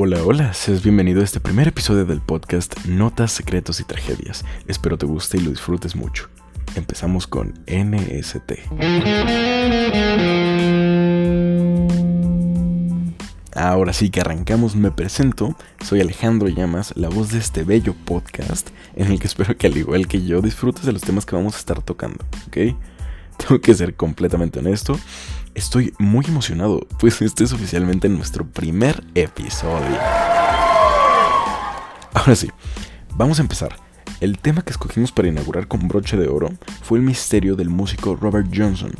Hola, hola, seas bienvenido a este primer episodio del podcast Notas, Secretos y Tragedias. Espero te guste y lo disfrutes mucho. Empezamos con NST. Ahora sí que arrancamos, me presento, soy Alejandro Llamas, la voz de este bello podcast en el que espero que al igual que yo disfrutes de los temas que vamos a estar tocando, ¿ok? Tengo que ser completamente honesto, Estoy muy emocionado, pues este es oficialmente nuestro primer episodio. Ahora sí, vamos a empezar. El tema que escogimos para inaugurar con broche de oro fue el misterio del músico Robert Johnson.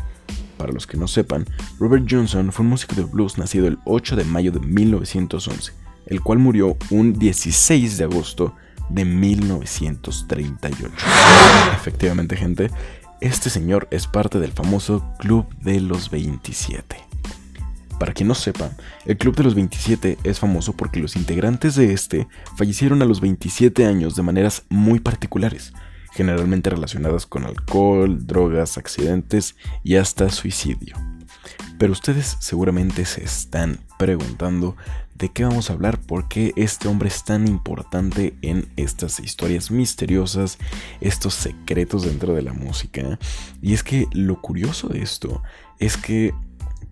Para los que no sepan, Robert Johnson fue un músico de blues nacido el 8 de mayo de 1911, el cual murió un 16 de agosto de 1938. Efectivamente, gente, este señor es parte del famoso Club de los 27. Para quien no sepa, el Club de los 27 es famoso porque los integrantes de este fallecieron a los 27 años de maneras muy particulares, generalmente relacionadas con alcohol, drogas, accidentes y hasta suicidio. Pero ustedes seguramente se están preguntando de qué vamos a hablar, por qué este hombre es tan importante en estas historias misteriosas, estos secretos dentro de la música. Y es que lo curioso de esto es que,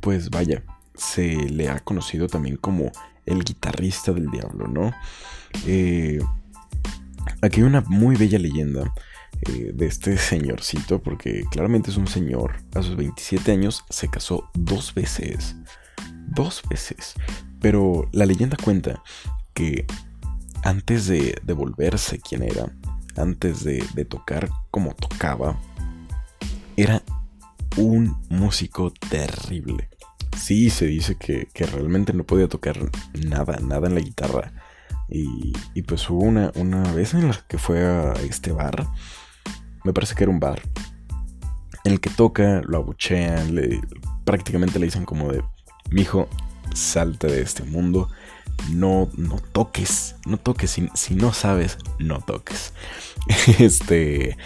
pues vaya, se le ha conocido también como el guitarrista del diablo, ¿no? Eh, aquí hay una muy bella leyenda eh, de este señorcito, porque claramente es un señor, a sus 27 años se casó dos veces. Dos veces. Pero la leyenda cuenta que antes de, volverse quien era, antes de, tocar como tocaba, era un músico terrible. Sí, se dice que, realmente no podía tocar nada, nada en la guitarra. Y, pues hubo una, una, vez en la que fue a este bar, me parece que era un bar, en el que toca, lo abuchean, le, prácticamente le dicen como de, mijo, salte de este mundo. No, no toques, no toques, si, si no sabes, no toques. este,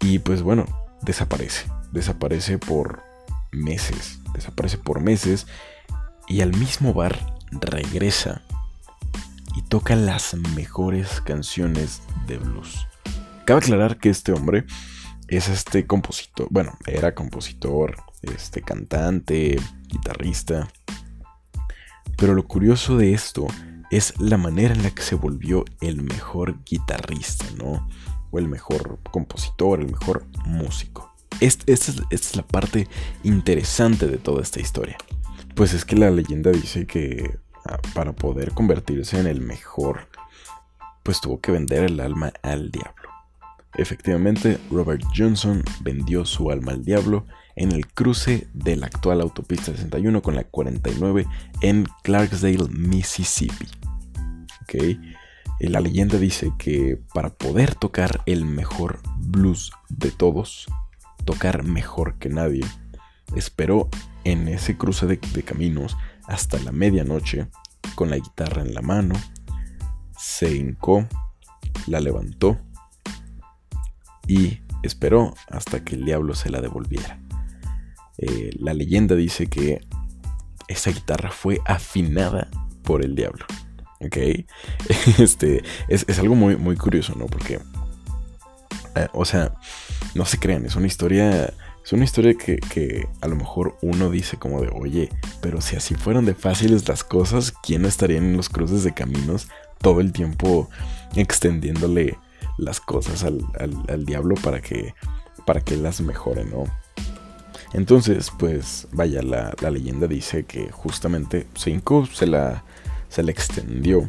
y pues bueno, desaparece, desaparece por meses, desaparece por meses y al mismo bar regresa y toca las mejores canciones de blues. Cabe aclarar que este hombre es este compositor, bueno, era compositor, este cantante, guitarrista, pero lo curioso de esto es la manera en la que se volvió el mejor guitarrista, ¿no? O el mejor compositor, el mejor músico. Esta, es, la parte interesante de toda esta historia. Pues es que la leyenda dice que ah, para poder convertirse en el mejor, pues tuvo que vender el alma al diablo. Efectivamente, Robert Johnson vendió su alma al diablo en el cruce de la actual autopista 61 con la 49 en Clarksdale, Mississippi. Okay. La leyenda dice que para poder tocar el mejor blues de todos, tocar mejor que nadie, esperó en ese cruce de, de caminos hasta la medianoche con la guitarra en la mano, se hincó, la levantó y esperó hasta que el diablo se la devolviera. Eh, la leyenda dice que esa guitarra fue afinada por el diablo. ¿Ok? Este, es, algo muy, muy curioso, ¿no? Porque, eh, o sea, no se crean, es una historia... Es una historia que, que, a lo mejor uno dice como de, oye, pero si así fueran de fáciles las cosas, ¿quién estaría en los cruces de caminos todo el tiempo extendiéndole las cosas al, al diablo para que, para que las mejore, ¿no? Entonces, pues vaya, la, leyenda dice que justamente Cinco se la, se la extendió,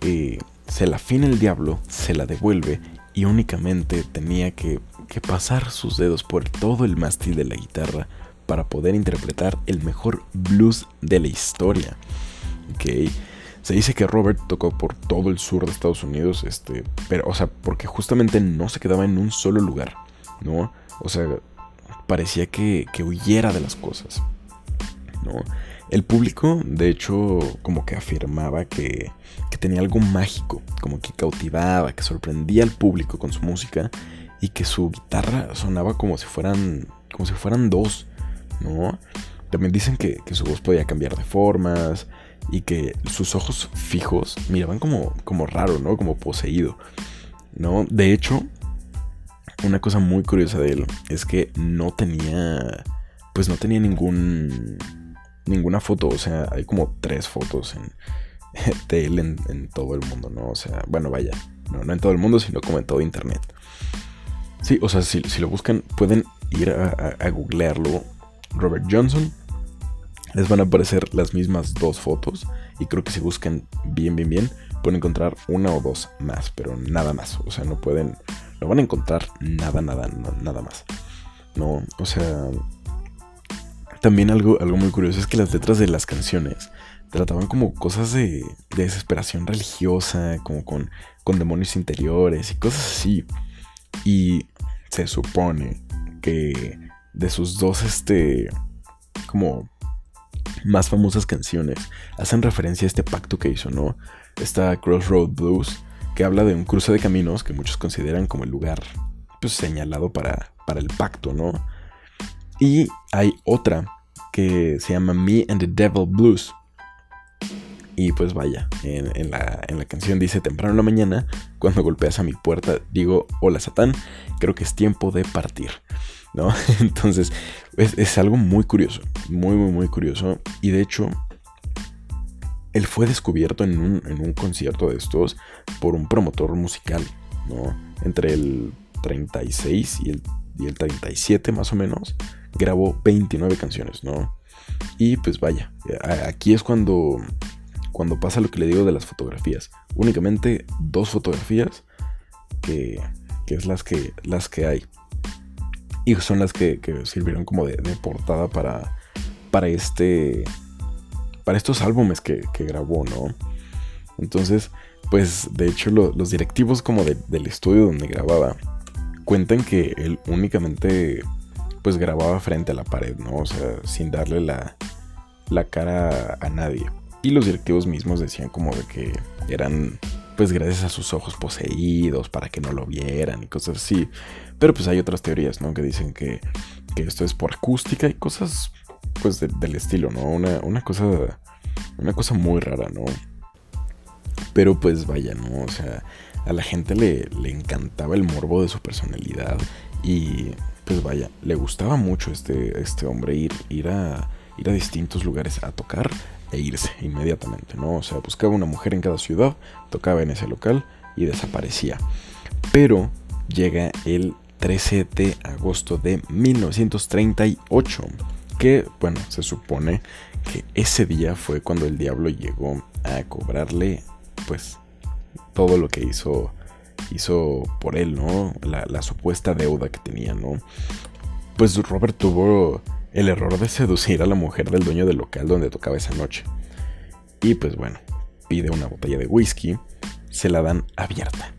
eh, se la afina el diablo, se la devuelve y únicamente tenía que, pasar sus dedos por todo el mástil de la guitarra para poder interpretar el mejor blues de la historia. Okay. Se dice que Robert tocó por todo el sur de Estados Unidos, este, pero, o sea, porque justamente no se quedaba en un solo lugar, ¿no? O sea, parecía que, huyera de las cosas. ¿no? El público, de hecho, como que afirmaba que, tenía algo mágico, como que cautivaba, que sorprendía al público con su música y que su guitarra sonaba como si fueran, como si fueran dos, ¿no? También dicen que, su voz podía cambiar de formas, y que sus ojos fijos miraban como, como raro, ¿no? Como poseído, ¿no? De hecho, una cosa muy curiosa de él es que no tenía, pues no tenía ningún, ninguna foto, o sea, hay como tres fotos en, de él en, todo el mundo, ¿no? O sea, bueno, vaya, no, no en todo el mundo, sino como en todo internet. Sí, o sea, si, lo buscan, pueden ir a, a googlearlo. Robert Johnson, les van a aparecer las mismas dos fotos y creo que si buscan bien, bien, bien, pueden encontrar una o dos más, pero nada más. O sea, no pueden, no van a encontrar nada, nada, nada más. No, o sea, también algo, algo muy curioso es que las letras de las canciones trataban como cosas de, desesperación religiosa, como con, con demonios interiores y cosas así. Y se supone que de sus dos, este, como más famosas canciones hacen referencia a este pacto que hizo, ¿no? Está Crossroad Blues, que habla de un cruce de caminos que muchos consideran como el lugar pues, señalado para, para el pacto, ¿no? Y hay otra que se llama Me and the Devil Blues. Y pues vaya, en, la, en, la, canción dice temprano en la mañana, cuando golpeas a mi puerta, digo, hola Satán, creo que es tiempo de partir. ¿no? Entonces, es, algo muy curioso, muy, muy, muy curioso. Y de hecho, él fue descubierto en un, concierto de estos por un promotor musical, ¿no? Entre el 36 y el, y el 37 más o menos, grabó 29 canciones, ¿no? Y pues vaya, aquí es cuando, cuando pasa lo que le digo de las fotografías. Únicamente dos fotografías que, que es las que, las que hay. Y son las que, sirvieron como de, portada para, para este. Para estos álbumes que, grabó, ¿no? Entonces, pues de hecho los directivos como del estudio donde grababa cuentan que él únicamente pues grababa frente a la pared, ¿no? O sea, sin darle la, la cara a nadie. Y los directivos mismos decían como de que eran pues gracias a sus ojos poseídos para que no lo vieran y cosas así. Pero pues hay otras teorías, ¿no? Que dicen que, esto es por acústica y cosas, pues del estilo, ¿no? Una, una, cosa, una cosa muy rara, ¿no? Pero pues vaya, ¿no? O sea, a la gente le, le encantaba el morbo de su personalidad y pues vaya, le gustaba mucho este, este hombre ir, ir, a, ir a distintos lugares a tocar e irse inmediatamente, ¿no? O sea, buscaba una mujer en cada ciudad, tocaba en ese local y desaparecía. Pero llega el 13 de agosto de 1938. Que, bueno, se supone que ese día fue cuando el diablo llegó a cobrarle, pues, todo lo que hizo, hizo por él, ¿no? La, supuesta deuda que tenía, ¿no? Pues Robert tuvo el error de seducir a la mujer del dueño del local donde tocaba esa noche. Y pues bueno, pide una botella de whisky, se la dan abierta.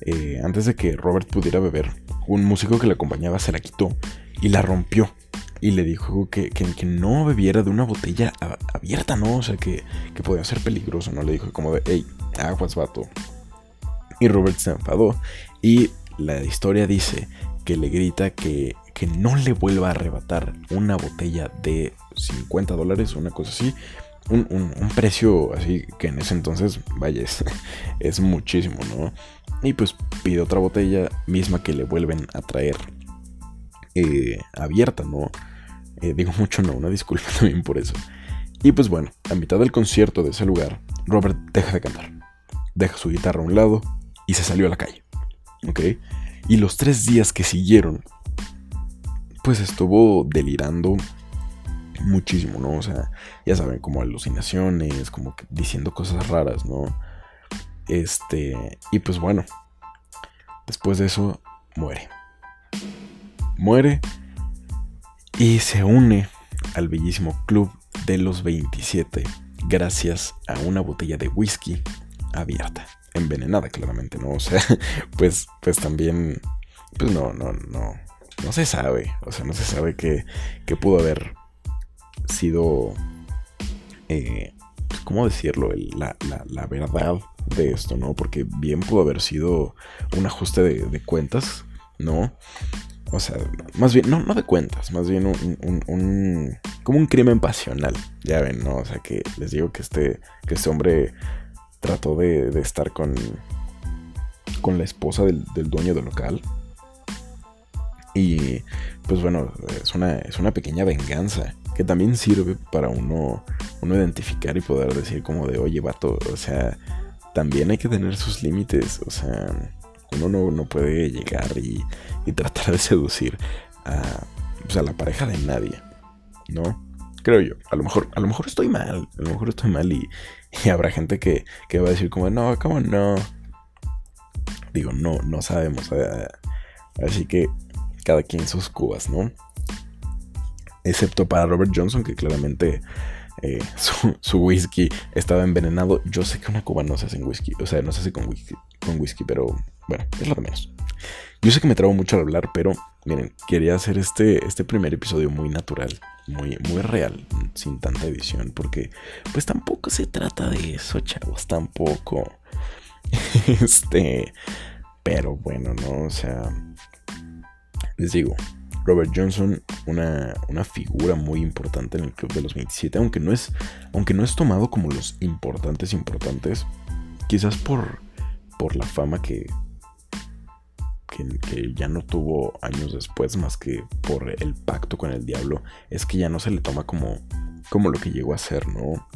Eh, antes de que Robert pudiera beber, un músico que le acompañaba se la quitó y la rompió. Y le dijo que, que, no bebiera de una botella abierta, ¿no? O sea, que, que podía ser peligroso, ¿no? Le dijo como de, hey, aguas, vato. Y Robert se enfadó. Y la historia dice que le grita que, que no le vuelva a arrebatar una botella de 50 dólares, una cosa así, un, precio así que en ese entonces, vaya, es, muchísimo, ¿no? Y pues pide otra botella misma que le vuelven a traer eh, abierta, ¿no? Eh, digo mucho no, una disculpa también por eso. Y pues bueno, a mitad del concierto de ese lugar, Robert deja de cantar, deja su guitarra a un lado y se salió a la calle, ¿ok? Y los tres días que siguieron, pues estuvo delirando muchísimo, ¿no? O sea, ya saben, como alucinaciones, como que diciendo cosas raras, ¿no? Este, y pues bueno, después de eso, muere. Muere y se une al bellísimo club de los 27 gracias a una botella de whisky abierta, envenenada claramente, ¿no? O sea, pues, pues también, pues no, no, no, no se sabe, o sea, no se sabe qué, qué pudo haber sido, eh, ¿cómo decirlo? La, verdad de esto, ¿no? Porque bien pudo haber sido un ajuste de, cuentas, ¿no? O sea, más bien, no, no de cuentas, más bien un, como un crimen pasional. Ya ven, ¿no? O sea, que les digo que este, que este hombre trató de, de estar con, con la esposa del, del, dueño del local. Y pues bueno, es una, es una pequeña venganza que también sirve para uno, uno identificar y poder decir como de, oye, vato, o sea, también hay que tener sus límites, o sea, uno no, no puede llegar y, y, tratar de seducir a, pues, la pareja de nadie, ¿no? Creo yo. A lo mejor, a lo mejor estoy mal. A lo mejor estoy mal y, y habrá gente que, que, va a decir como, no, ¿cómo no? Digo, no, no sabemos. Así que cada quien sus cubas, ¿no? Excepto para Robert Johnson, que claramente eh, su, whisky estaba envenenado. Yo sé que una cuba no se hace en whisky, o sea, no se hace con whisky, con whisky pero bueno, es lo de menos. Yo sé que me trabo mucho al hablar, pero miren, quería hacer este, este primer episodio muy natural, muy, muy real, sin tanta edición, porque pues tampoco se trata de eso, chavos, tampoco. Este, pero bueno, ¿no? O sea, les digo, Robert Johnson, una, una, figura muy importante en el Club de los 27, aunque no es, aunque no es tomado como los importantes importantes, quizás por, por la fama que, que, ya no tuvo años después, más que por el pacto con el diablo, es que ya no se le toma como, como lo que llegó a ser, ¿no?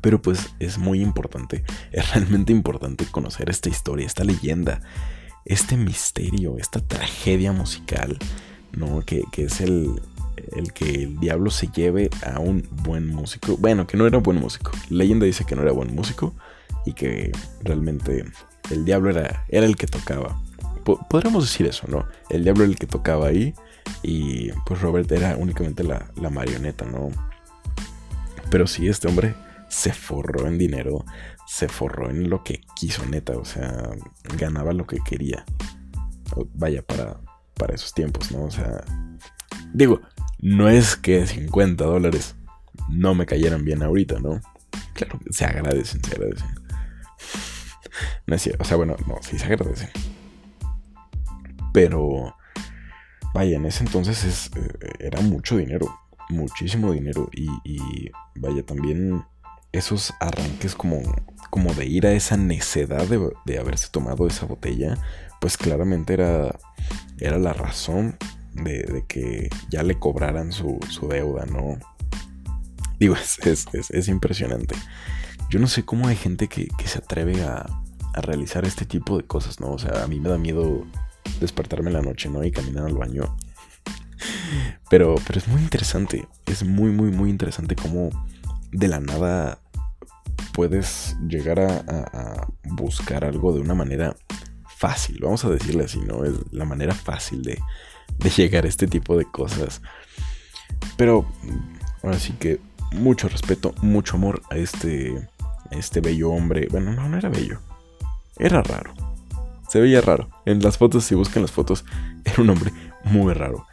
Pero pues es muy importante, es realmente importante conocer esta historia, esta leyenda, este misterio, esta tragedia musical ¿no? Que, es el, el, que el diablo se lleve a un buen músico. Bueno, que no era buen músico. La leyenda dice que no era buen músico y que realmente el diablo era, era el que tocaba. Podríamos decir eso, ¿no? El diablo era el que tocaba ahí y pues Robert era únicamente la, la marioneta, ¿no? Pero sí, este hombre se forró en dinero, se forró en lo que quiso, neta, o sea, ganaba lo que quería. Vaya, para, para esos tiempos, ¿no? O sea, digo, no es que 50 dólares no me cayeran bien ahorita, ¿no? Claro, se agradecen, se agradecen. No es cierto, o sea, bueno, no, sí se agradecen. Pero, vaya, en ese entonces es, eh, era mucho dinero, muchísimo dinero. Y, vaya, también esos arranques como, como de ir a esa necedad de, de haberse tomado esa botella, pues claramente era era la razón de, que ya le cobraran su, deuda, ¿no? Digo, es, impresionante. Yo no sé cómo hay gente que, se atreve a, realizar este tipo de cosas, ¿no? O sea, a mí me da miedo despertarme en la noche, ¿no? Y caminar al baño. Pero, pero es muy interesante. Es muy, muy, muy interesante cómo de la nada puedes llegar a buscar algo de una manera fácil, vamos a decirle así, ¿no? Es la manera fácil de, llegar a este tipo de cosas. Pero ahora sí que mucho respeto, mucho amor a este, este bello hombre. Bueno, no, no era bello. Era raro. Se veía raro. En las fotos, si buscan las fotos, era un hombre muy raro.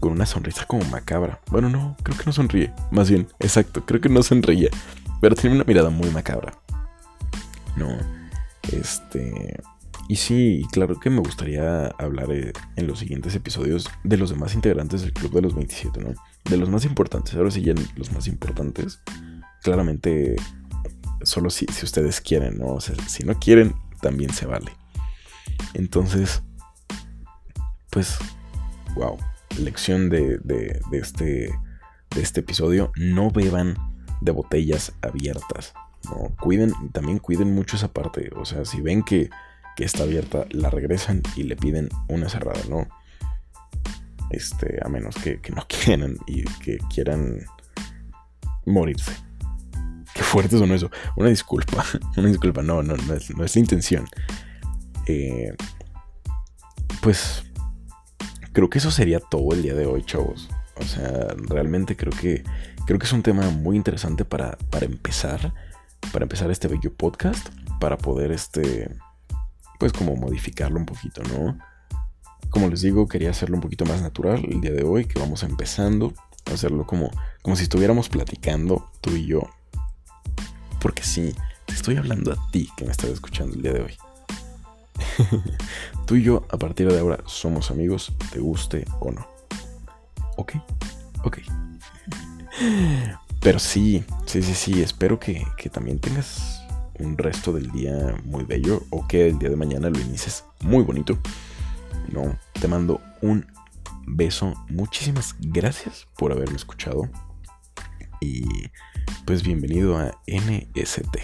Con una sonrisa como macabra. Bueno, no, creo que no sonríe. Más bien, exacto, creo que no sonríe. Pero tiene una mirada muy macabra. No. Este. Y sí, claro que me gustaría hablar eh, en los siguientes episodios de los demás integrantes del Club de los 27, ¿no? De los más importantes, ahora sí ya los más importantes. Claramente, solo si, si ustedes quieren, ¿no? O sea, si no quieren, también se vale. Entonces, pues, wow, lección de, de, este, de este episodio, no beban de botellas abiertas. ¿no? Cuiden, también cuiden mucho esa parte. O sea, si ven que que está abierta, la regresan y le piden una cerrada, ¿no? Este, a menos que, no quieran y que quieran morirse. Qué fuerte son eso. Una disculpa. Una disculpa. No, no, no no es la intención. Eh, pues creo que eso sería todo el día de hoy, chavos. O sea, realmente creo que creo que es un tema muy interesante para, para empezar. Para empezar este bello podcast. Para poder este pues como modificarlo un poquito, ¿no? Como les digo, quería hacerlo un poquito más natural el día de hoy, que vamos empezando, hacerlo como, como si estuviéramos platicando tú y yo. Porque sí, te estoy hablando a ti que me estás escuchando el día de hoy. tú y yo, a partir de ahora, somos amigos, te guste o no. ¿Ok? Ok. Pero sí, sí, sí, sí, espero que, que también tengas un resto del día muy bello o que el día de mañana lo inicies muy bonito. No, te mando un beso. Muchísimas gracias por haberme escuchado. Y pues bienvenido a NST.